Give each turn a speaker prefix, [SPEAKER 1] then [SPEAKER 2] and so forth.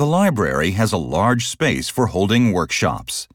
[SPEAKER 1] The library has a large space for holding workshops.